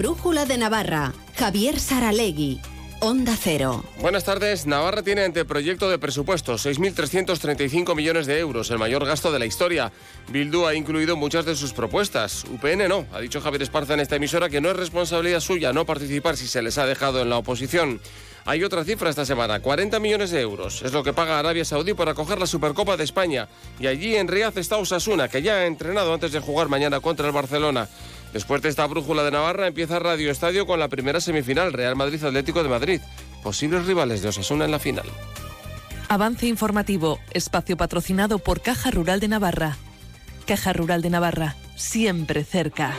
brújula de Navarra. Javier Saralegui. Onda Cero. Buenas tardes. Navarra tiene anteproyecto de presupuestos 6.335 millones de euros, el mayor gasto de la historia. Bildu ha incluido muchas de sus propuestas. UPN no. Ha dicho Javier Esparza en esta emisora que no es responsabilidad suya no participar si se les ha dejado en la oposición. Hay otra cifra esta semana, 40 millones de euros. Es lo que paga Arabia Saudí por acoger la Supercopa de España. Y allí en Riaz está Osasuna, que ya ha entrenado antes de jugar mañana contra el Barcelona. Después de esta brújula de Navarra empieza Radio Estadio con la primera semifinal, Real Madrid Atlético de Madrid. Posibles rivales de Osasuna en la final. Avance informativo, espacio patrocinado por Caja Rural de Navarra. Caja Rural de Navarra, siempre cerca.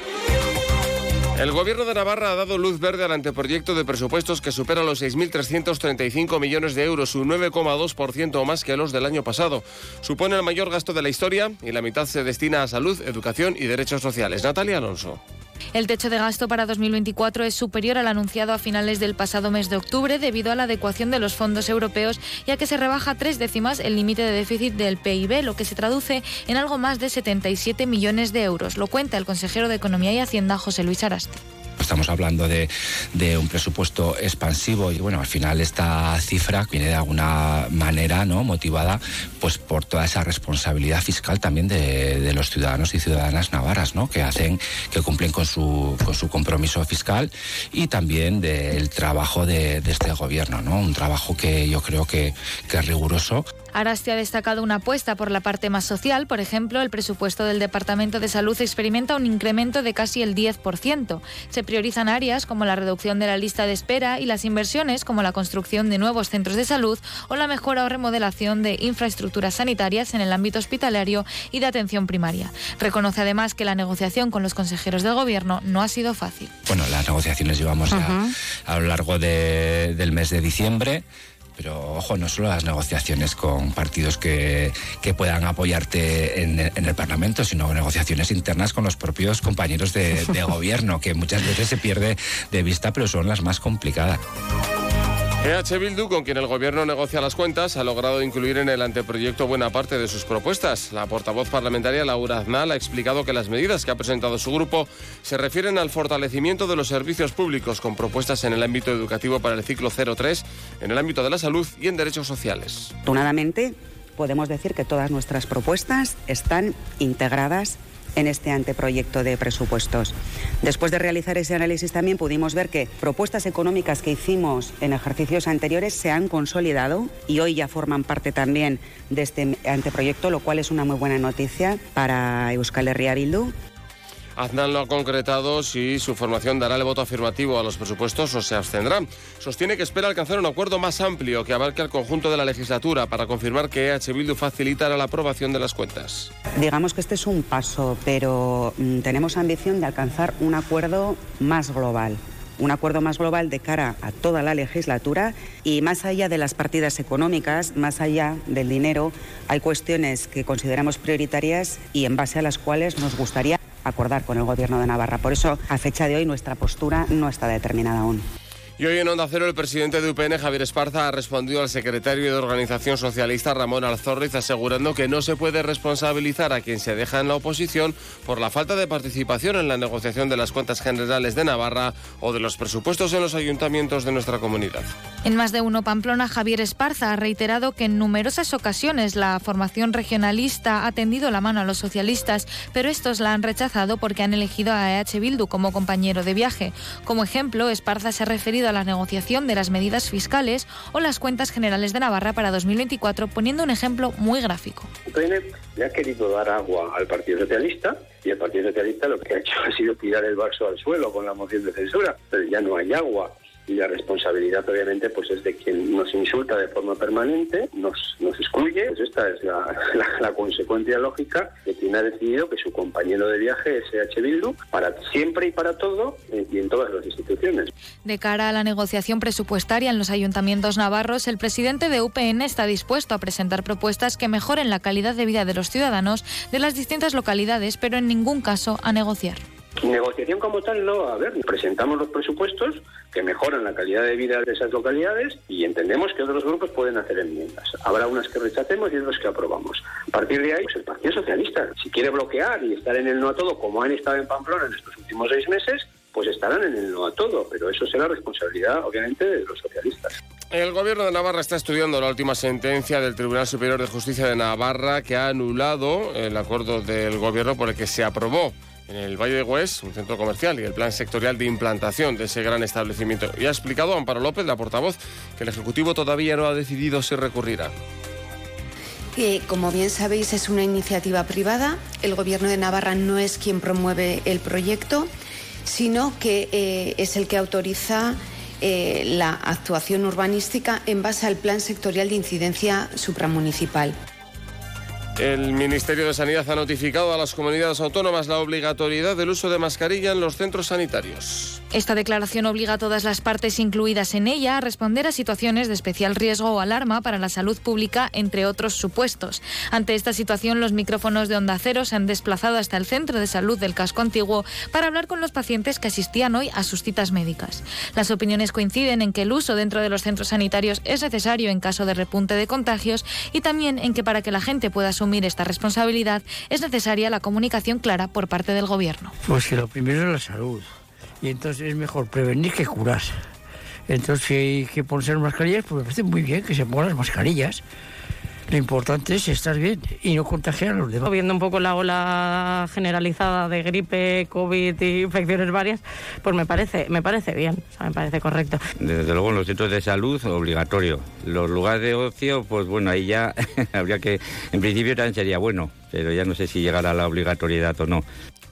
El Gobierno de Navarra ha dado luz verde al anteproyecto de presupuestos que supera los 6.335 millones de euros, un 9,2% más que los del año pasado. Supone el mayor gasto de la historia y la mitad se destina a salud, educación y derechos sociales. Natalia Alonso. El techo de gasto para 2024 es superior al anunciado a finales del pasado mes de octubre debido a la adecuación de los fondos europeos, ya que se rebaja tres décimas el límite de déficit del PIB, lo que se traduce en algo más de 77 millones de euros. Lo cuenta el consejero de Economía y Hacienda, José Luis Arasti. Estamos hablando de, de, un presupuesto expansivo y bueno, al final esta cifra viene de alguna manera no motivada pues por toda esa responsabilidad fiscal también de, de los ciudadanos y ciudadanas navarras, ¿no? que hacen, que cumplen con su, con su compromiso fiscal y también del trabajo de, de, este gobierno, ¿no? Un trabajo que yo creo que, que es riguroso. Arasti ha destacado una apuesta por la parte más social. Por ejemplo, el presupuesto del Departamento de Salud experimenta un incremento de casi el 10%. Se priorizan áreas como la reducción de la lista de espera y las inversiones como la construcción de nuevos centros de salud o la mejora o remodelación de infraestructuras sanitarias en el ámbito hospitalario y de atención primaria. Reconoce además que la negociación con los consejeros del Gobierno no ha sido fácil. Bueno, las negociaciones llevamos uh -huh. a, a, lo largo de, del mes de diciembre pero ojo, no solo las negociaciones con partidos que, que puedan apoyarte en, en, el Parlamento, sino negociaciones internas con los propios compañeros de, de gobierno, que muchas veces se pierde de vista, pero son las más complicadas. EH Bildu, con quien el gobierno negocia las cuentas, ha logrado incluir en el anteproyecto buena parte de sus propuestas. La portavoz parlamentaria Laura Aznal ha explicado que las medidas que ha presentado su grupo se refieren al fortalecimiento de los servicios públicos con propuestas en el ámbito educativo para el ciclo 03, en el ámbito de la salud y en derechos sociales. Afortunadamente, podemos decir que todas nuestras propuestas están integradas en este anteproyecto de presupuestos. Después de realizar ese análisis también pudimos ver que propuestas económicas que hicimos en ejercicios anteriores se han consolidado y hoy ya forman parte también de este anteproyecto, lo cual es una muy buena noticia para Euskal Herria Bildu. Aznar no ha concretado si su formación dará el voto afirmativo a los presupuestos o se abstendrá. Sostiene que espera alcanzar un acuerdo más amplio que abarque al conjunto de la legislatura para confirmar que EH Bildu facilitará la aprobación de las cuentas. Digamos que este es un paso, pero mm, tenemos ambición de alcanzar un acuerdo más global un acuerdo más global de cara a toda la legislatura y más allá de las partidas económicas, más allá del dinero, hay cuestiones que consideramos prioritarias y en base a las cuales nos gustaría acordar con el Gobierno de Navarra. Por eso, a fecha de hoy, nuestra postura no está determinada aún. Y hoy en Onda Cero el presidente de UPN, Javier Esparza, ha respondido al secretario de Organización Socialista, Ramón Alzorriz, asegurando que no se puede responsabilizar a quien se deja en la oposición por la falta de participación en la negociación de las cuentas generales de Navarra o de los presupuestos en los ayuntamientos de nuestra comunidad. En más de uno Pamplona, Javier Esparza ha reiterado que en numerosas ocasiones la formación regionalista ha tendido la mano a los socialistas, pero estos la han rechazado porque han elegido a EH Bildu como compañero de viaje. Como ejemplo, Esparza se ha referido a la negociación de las medidas fiscales o las cuentas generales de Navarra para 2024, poniendo un ejemplo muy gráfico. UPN le ha querido dar agua al Partido Socialista y el Partido Socialista lo que ha hecho ha sido tirar el vaso al suelo con la moción de censura, pero ya no hay agua y la responsabilidad obviamente pues es de quien nos insulta de forma permanente, nos, nos excluye, pues esta es la, consecuencia lógica de quien ha decidido que su compañero de viaje es EH Bildu para siempre y para todo eh, y en todas las instituciones. De cara a la negociación presupuestaria en los ayuntamientos navarros, el presidente de UPN está dispuesto a presentar propuestas que mejoren la calidad de vida de los ciudadanos de las distintas localidades, pero en ningún caso a negociar. Negociación como tal no a haber. Presentamos los presupuestos que mejoran la calidad de vida de esas localidades y entendemos que otros grupos pueden hacer enmiendas. Habrá unas que rechacemos y otras que aprobamos. A partir de ahí, pues el Partido Socialista, si quiere bloquear y estar en el no a todo, como han estado en Pamplona en estos últimos seis meses, pues estarán en el no a todo, pero eso será responsabilidad, obviamente, de los socialistas. El gobierno de Navarra está estudiando la última sentencia del Tribunal Superior de Justicia de Navarra que ha anulado el acuerdo del gobierno por el que se aprobó en el Valle de Hues, un centro comercial, y el plan sectorial de implantación de ese gran establecimiento. Y ha explicado Amparo López, la portavoz, que el Ejecutivo todavía no ha decidido si recurrirá. Como bien sabéis, es una iniciativa privada. El Gobierno de Navarra no es quien promueve el proyecto, sino que eh, es el que autoriza eh, la actuación urbanística en base al Plan Sectorial de Incidencia Supramunicipal. El Ministerio de Sanidad ha notificado a las comunidades autónomas la obligatoriedad del uso de mascarilla en los centros sanitarios. Esta declaración obliga a todas las partes incluidas en ella a responder a situaciones de especial riesgo o alarma para la salud pública, entre otros supuestos. Ante esta situación, los micrófonos de Onda Cero se han desplazado hasta el centro de salud del casco antiguo para hablar con los pacientes que asistían hoy a sus citas médicas. Las opiniones coinciden en que el uso dentro de los centros sanitarios es necesario en caso de repunte de contagios y también en que para que la gente pueda asumir esta responsabilidad es necesaria la comunicación clara por parte del Gobierno. Pues que lo primero es la salud. Y entonces es mejor prevenir que curar. Entonces, si hay que ponerse las mascarillas, pues me parece muy bien que se pongan las mascarillas. Lo importante es estar bien y no contagiar a los demás. Viendo un poco la ola generalizada de gripe, COVID y infecciones varias, pues me parece, me parece bien, o sea, me parece correcto. Desde luego en los centros de salud obligatorio. Los lugares de ocio, pues bueno, ahí ya habría que, en principio también sería bueno, pero ya no sé si llegará a la obligatoriedad o no.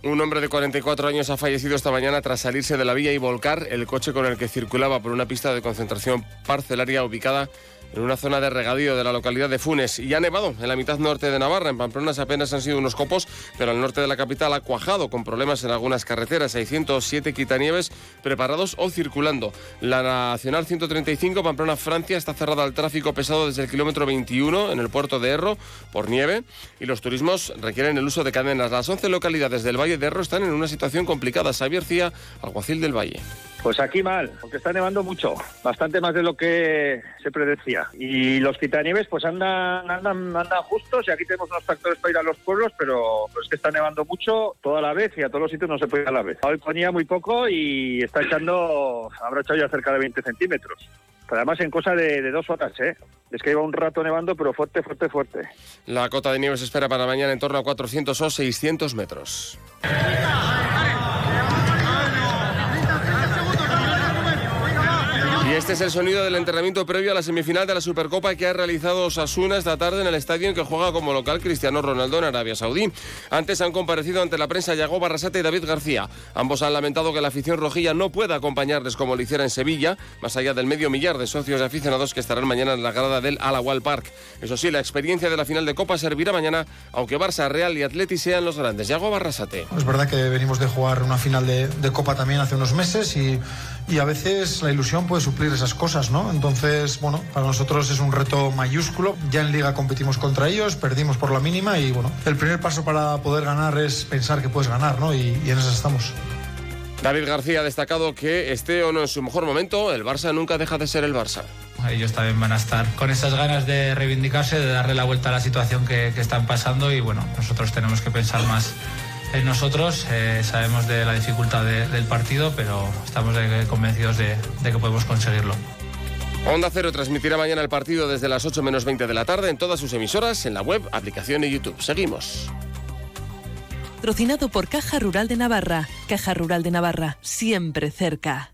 Un hombre de 44 años ha fallecido esta mañana tras salirse de la vía y volcar el coche con el que circulaba por una pista de concentración parcelaria ubicada en una zona de regadío de la localidad de Funes. Y ha nevado en la mitad norte de Navarra. En Pamplona apenas han sido unos copos, pero al norte de la capital ha cuajado con problemas en algunas carreteras. 607 quitanieves preparados o circulando. La Nacional 135 Pamplona-Francia está cerrada al tráfico pesado desde el kilómetro 21 en el puerto de Erro por nieve y los turismos requieren el uso de cadenas. Las 11 localidades del Valle de Erro están en una situación complicada. Xavier Cía, alguacil del Valle. Pues aquí mal, porque está nevando mucho, bastante más de lo que se predecía. Y los quitanieves pues andan, andan, andan justos y aquí tenemos unos tractores para ir a los pueblos, pero pues es que está nevando mucho toda la vez y a todos los sitios no se puede ir a la vez. Hoy ponía muy poco y está echando, habrá echado ya cerca de 20 centímetros. Pero además en cosa de, de, dos horas, ¿eh? Es que iba un rato nevando, pero fuerte, fuerte, fuerte. La cota de nieve se espera para mañana en torno a 400 o 600 metros. Este es el sonido del entrenamiento previo a la semifinal de la Supercopa que ha realizado Osasuna esta tarde en el estadio en que juega como local Cristiano Ronaldo en Arabia Saudí. Antes han comparecido ante la prensa Yago Barrasate y David García. Ambos han lamentado que la afición rojilla no pueda acompañarles como lo hiciera en Sevilla, más allá del medio millar de socios y aficionados que estarán mañana en la grada del Alawal Park. Eso sí, la experiencia de la final de Copa servirá mañana, aunque Barça, Real y Atleti sean los grandes. Yago Barrasate. Es verdad que venimos de jugar una final de, de Copa también hace unos meses y, y a veces la ilusión puede suplir esas cosas, ¿no? Entonces, bueno, para nosotros es un reto mayúsculo. Ya en Liga competimos contra ellos, perdimos por la mínima y, bueno, el primer paso para poder ganar es pensar que puedes ganar, ¿no? Y, y en eso estamos. David García ha destacado que esté o no en su mejor momento, el Barça nunca deja de ser el Barça. Ellos también van a estar con esas ganas de reivindicarse, de darle la vuelta a la situación que, que están pasando y bueno, nosotros tenemos que pensar más nosotros. Eh, sabemos de la dificultad de, del partido, pero estamos de, convencidos de, de, que podemos conseguirlo. Onda Cero transmitirá mañana el partido desde las 8 menos 20 de la tarde en todas sus emisoras, en la web, aplicación y YouTube. Seguimos. Patrocinado por Caja Rural de Navarra. Caja Rural de Navarra, siempre cerca.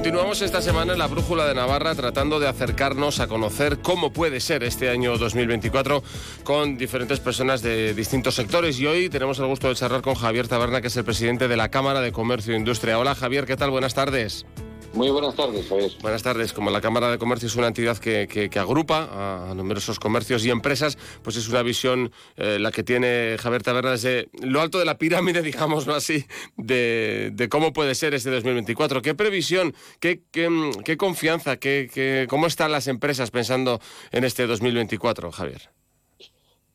Continuamos esta semana en la Brújula de Navarra tratando de acercarnos a conocer cómo puede ser este año 2024 con diferentes personas de distintos sectores y hoy tenemos el gusto de charlar con Javier Taberna que es el presidente de la Cámara de Comercio e Industria. Hola Javier, ¿qué tal? Buenas tardes. Muy buenas tardes, Javier. Buenas tardes. Como la Cámara de Comercio es una entidad que, que- que agrupa a numerosos comercios y empresas, pues es una visión eh, la que tiene Javier Taberna desde lo alto de la pirámide, digámoslo así, de, de cómo puede ser este 2024. ¿Qué previsión, qué, qué, mm, qué confianza, qué, qué- cómo están las empresas pensando en este 2024, Javier?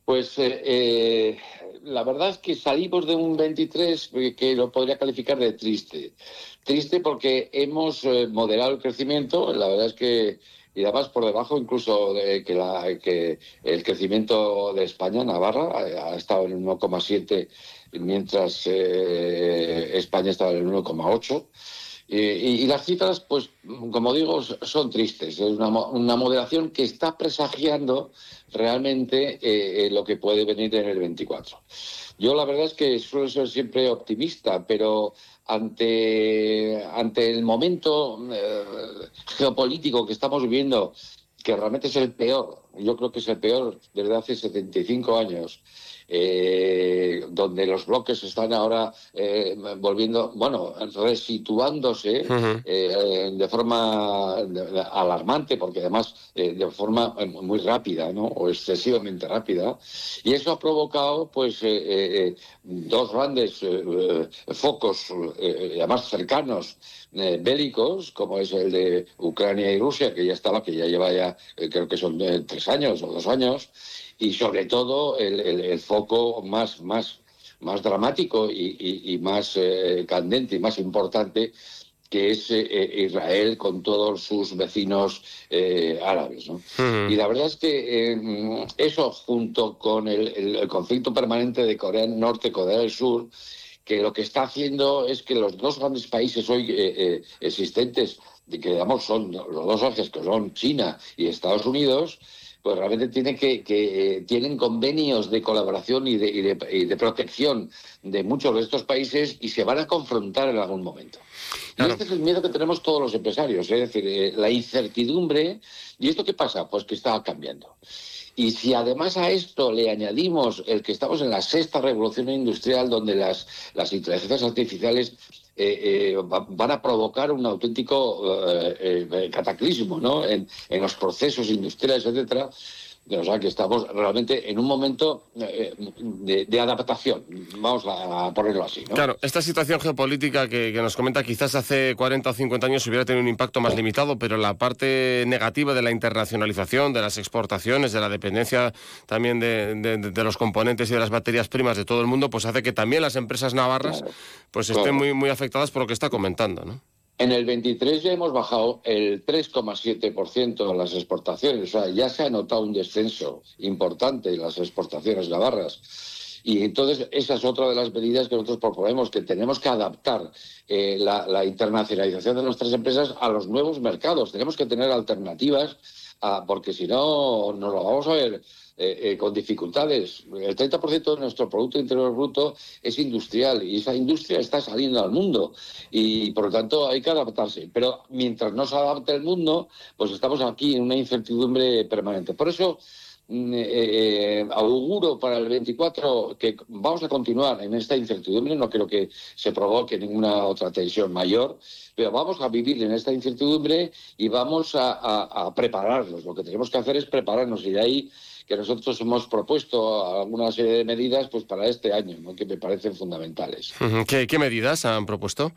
Pues eh, eh, la verdad es que salimos de un 23 que lo podría calificar de triste. Triste porque hemos eh, moderado el crecimiento, la verdad es que, y además por debajo incluso de que, la- que el crecimiento de España, Navarra, ha, ha estado en el 1,7 mientras eh, España estaba en el 1,8. Y, y- las cifras, pues, como digo, son tristes. Es una, una moderación que está presagiando realmente eh, eh, lo que puede venir en el 24. Yo la verdad es que suelo ser siempre optimista, pero ante, ante el momento eh, geopolítico que estamos viviendo, que realmente es el peor, yo creo que es el peor desde hace 75 años, eh, donde los bloques están ahora eh, volviendo, bueno, resituándose eh, de forma alarmante, porque además de forma muy rápida, ¿no? O excesivamente rápida. Y eso ha provocado, pues, dos grandes focos, además cercanos, bélicos, como es el de Ucrania y Rusia, que ya estaba, que ya lleva ya, creo que son eh, tres años o dos años, y sobre todo el, el- el foco más, más, más dramático y, y- y más eh, candente y más importante, que es eh, eh, Israel con todos sus vecinos eh, árabes. ¿no? Y la verdad es que eh, eso, junto con el, el- conflicto permanente de Corea del Norte, Corea del Sur, que lo que está haciendo es que los dos grandes países hoy existentes, que digamos son los dos ejes, que son China y Estados Unidos, pues realmente tienen que, que, eh, tienen convenios de colaboración y de, y de- y de protección de muchos de estos países y se van a confrontar en algún momento. Y este es el miedo que tenemos todos los empresarios, es decir, eh, la incertidumbre. ¿Y esto qué pasa? Pues que está cambiando. Y si además a esto le añadimos el que estamos en la sexta revolución industrial, donde las, las inteligencias artificiales eh, eh, va- van a provocar un auténtico eh, eh, cataclismo ¿no? en, en los procesos industriales, etcétera. O sea que estamos realmente en un momento eh, de, de adaptación, vamos a ponerlo así. ¿no? Claro, esta situación geopolítica que, que nos comenta quizás hace 40 o 50 años hubiera tenido un impacto más limitado, pero la parte negativa de la internacionalización, de las exportaciones, de la dependencia también de, de- de los componentes y de las materias primas de todo el mundo, pues hace que también las empresas navarras pues estén Claro. muy, muy afectadas por lo que está comentando, ¿no? En el 23 ya hemos bajado el 3,7% de las exportaciones, o sea, ya se ha notado un descenso importante en las exportaciones navarras. Y entonces esa es otra de las medidas que nosotros proponemos, que tenemos que adaptar eh, la internacionalización de nuestras empresas a los nuevos mercados. Tenemos que tener alternativas, a- porque si no nos lo vamos a ver eh, eh, con dificultades. El 30% de nuestro Producto Interior Bruto es industrial y esa industria está saliendo al mundo y por lo tanto hay que adaptarse. Pero mientras no se adapte el mundo, pues estamos aquí en una incertidumbre permanente. Por eso eh, eh, auguro para el 24 que vamos a continuar en esta incertidumbre, no creo que se provoque ninguna otra tensión mayor, pero vamos a vivir en esta incertidumbre y vamos a, prepararnos. Lo que tenemos que hacer es prepararnos y de ahí que nosotros hemos propuesto alguna serie de medidas pues para este año, ¿no? que me parecen fundamentales. Ujú. ¿Qué, qué medidas han propuesto?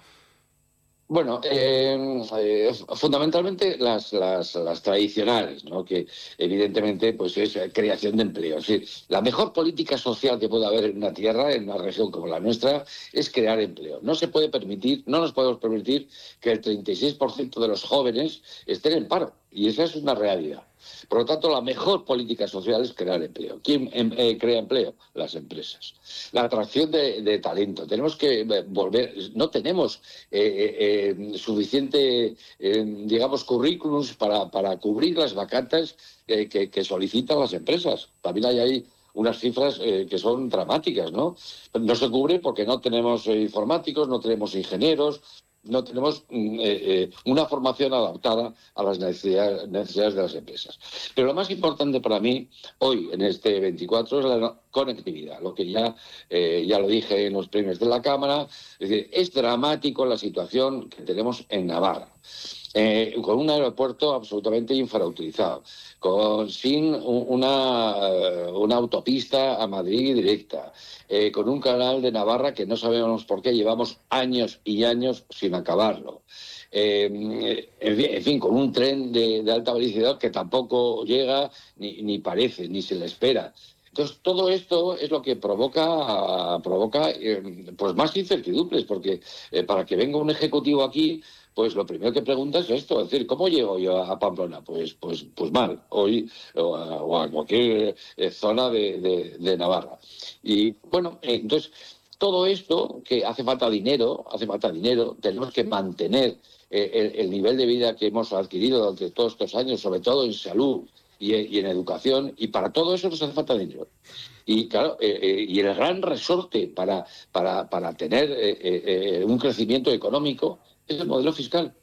Bueno, eh, eh, fundamentalmente las, las, las tradicionales, ¿no? que evidentemente pues es creación de empleo. La mejor política social que puede haber en una tierra, en una región como la nuestra, es crear empleo. No se puede permitir, no nos podemos permitir que el 36% de los jóvenes estén en paro. Y esa es una realidad. Por lo tanto, la mejor política social es crear empleo. ¿Quién em- eh, crea empleo? Las empresas. La atracción de, talento. Tenemos que eh, volver. No tenemos eh, suficiente, digamos, currículums para, cubrir las vacantes que, solicitan las empresas. También hay ahí unas cifras que son dramáticas, ¿no? No se cubre porque no tenemos informáticos, no tenemos ingenieros, no tenemos mm, eh, eh, una formación adaptada a las necesidades, necesidades de las empresas. Pero lo más importante para mí hoy, en este 24, es la conectividad, lo que ya, eh, ya lo dije en los premios de la Cámara. Es decir, es dramático la situación que tenemos en Navarra. Eh, con un aeropuerto absolutamente infrautilizado, con, sin un- una, eh, una autopista a Madrid directa, eh, con un canal de Navarra que no sabemos por qué llevamos años y años sin acabarlo. Eh, en, fin, con un tren de, alta velocidad que tampoco llega ni, ni parece, ni se le espera. Entonces, todo esto es lo que provoca, provoca eh, pues más incertidumbres, porque para que venga un ejecutivo aquí, pues lo primero que pregunta es esto, es decir, ¿cómo llego yo a Pamplona? Pues, pues, pues mal, hoy o a, o a cualquier eh, zona de, de- de Navarra. Y bueno, entonces, todo esto, que hace falta dinero, hace falta dinero, tenemos que mantener eh, el, el nivel de vida que hemos adquirido durante todos estos años, sobre todo en salud y, en- y en educación, y para todo eso nos hace falta dinero. Y claro, eh, eh, y el gran resorte para, para, para tener eh, un crecimiento económico es el modelo fiscal.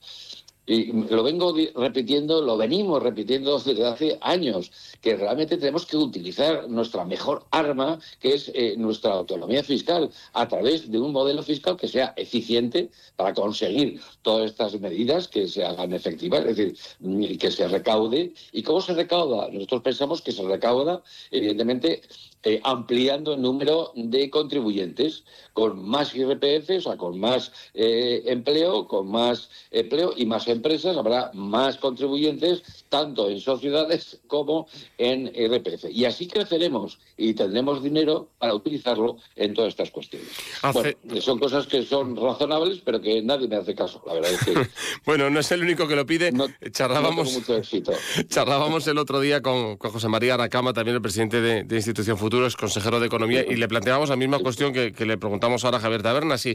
Y lo vengo repitiendo, lo venimos repitiendo desde hace años, que realmente tenemos que utilizar nuestra mejor arma, que es eh, nuestra autonomía fiscal, a través de un modelo fiscal que sea eficiente para conseguir todas estas medidas que se hagan efectivas, es decir, que se recaude. ¿Y cómo se recauda? Nosotros pensamos que se recauda, evidentemente, eh, ampliando el número de contribuyentes, con más IRPF, o sea, con más eh, empleo, con más empleo y más empresas, habrá más contribuyentes, tanto en sociedades como en IRPF. Y así creceremos y tendremos dinero para utilizarlo en todas estas cuestiones. Hace- Bueno, son cosas que son razonables, pero que nadie me hace caso, la verdad es que Bueno, no es el único que lo pide. charlábamos, no mucho éxito. charlábamos el otro día con, con José María Aracama, también el presidente de, de Institución Futuro, es consejero de Economía, y le planteábamos la misma cuestión que, que le preguntamos ahora a Javier Taberna. Si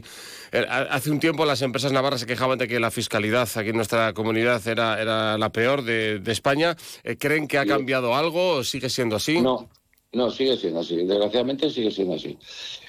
eh, ha- hace un tiempo las empresas navarras se quejaban de que la fiscalidad aquí en nuestra comunidad era, era la peor de, de España. Eh, ¿Creen que ha cambiado algo o sigue siendo así? No, no, sigue siendo así. Desgraciadamente sigue siendo así.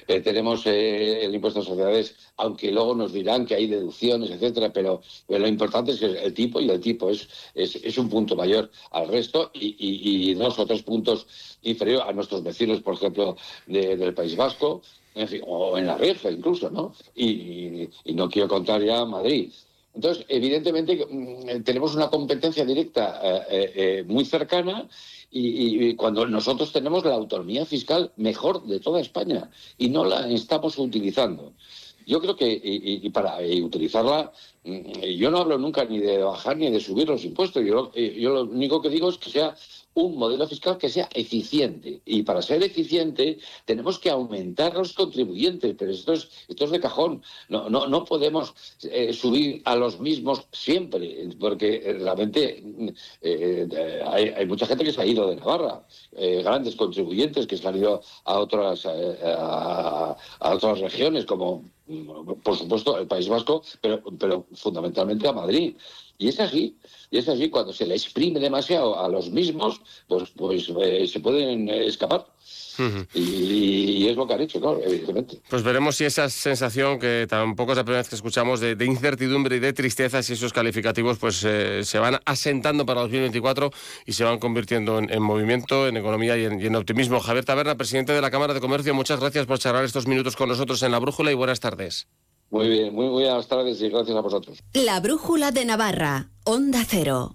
Eh, tenemos eh, el impuesto a sociedades, aunque luego nos dirán que hay deducciones, etcétera, pero, lo importante es que el tipo y el tipo es, es, es un punto mayor al resto y, dos o tres puntos inferior a nuestros vecinos, por ejemplo, de- del País Vasco, en fin, o en la Rioja incluso, ¿no? Y, y no quiero contar ya Madrid. Entonces, evidentemente, mm, tenemos una competencia directa eh, eh, eh, muy cercana y, cuando nosotros tenemos la autonomía fiscal mejor de toda España y no la estamos utilizando. Yo creo que y, y- para utilizarla, mm, yo no hablo nunca ni de bajar ni de subir los impuestos. Yo, eh, yo lo único que digo es que sea un modelo fiscal que sea eficiente. Y para ser eficiente tenemos que aumentar los contribuyentes, pero esto es, esto es de cajón. No, no, no podemos eh, subir a los mismos siempre, porque eh, realmente mm, eh, hay, mucha gente que se ha ido de Navarra, grandes contribuyentes que se han ido a otras, a, a otras regiones, como mm, por supuesto el País Vasco, pero, pero fundamentalmente a Madrid. Y es así, y es así, cuando se le exprime demasiado a los mismos, pues, pues eh, se pueden eh, escapar. Y, y es lo que han hecho, claro, evidentemente. Pues veremos si esa sensación, que tampoco es la primera vez que escuchamos, de, de incertidumbre y de tristeza, si esos calificativos pues eh, se van asentando para 2024 y se van convirtiendo en, en movimiento, en economía y en, y en optimismo. Javier Taberna, presidente de la Cámara de Comercio, muchas gracias por charlar estos minutos con nosotros en La Brújula y buenas tardes. Muy bien, muy buenas tardes y gracias a vosotros. La Brújula de Navarra, Onda Cero.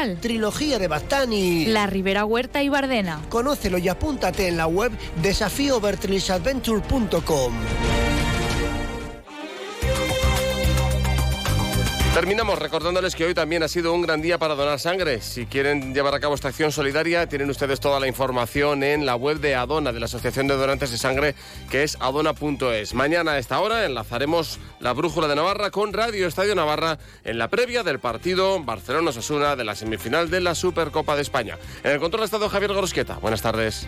Trilogía de Bastani. La Ribera Huerta y Bardena. Conócelo y apúntate en la web desafíovertrisadventure.com. Terminamos recordándoles que hoy también ha sido un gran día para donar sangre. Si quieren llevar a cabo esta acción solidaria, tienen ustedes toda la información en la web de Adona, de la Asociación de Donantes de Sangre, que es adona.es. Mañana a esta hora enlazaremos la Brújula de Navarra con Radio Estadio Navarra en la previa del partido Barcelona-Osasuna de la semifinal de la Supercopa de España. En el control ha estado Javier Gorosqueta. Buenas tardes.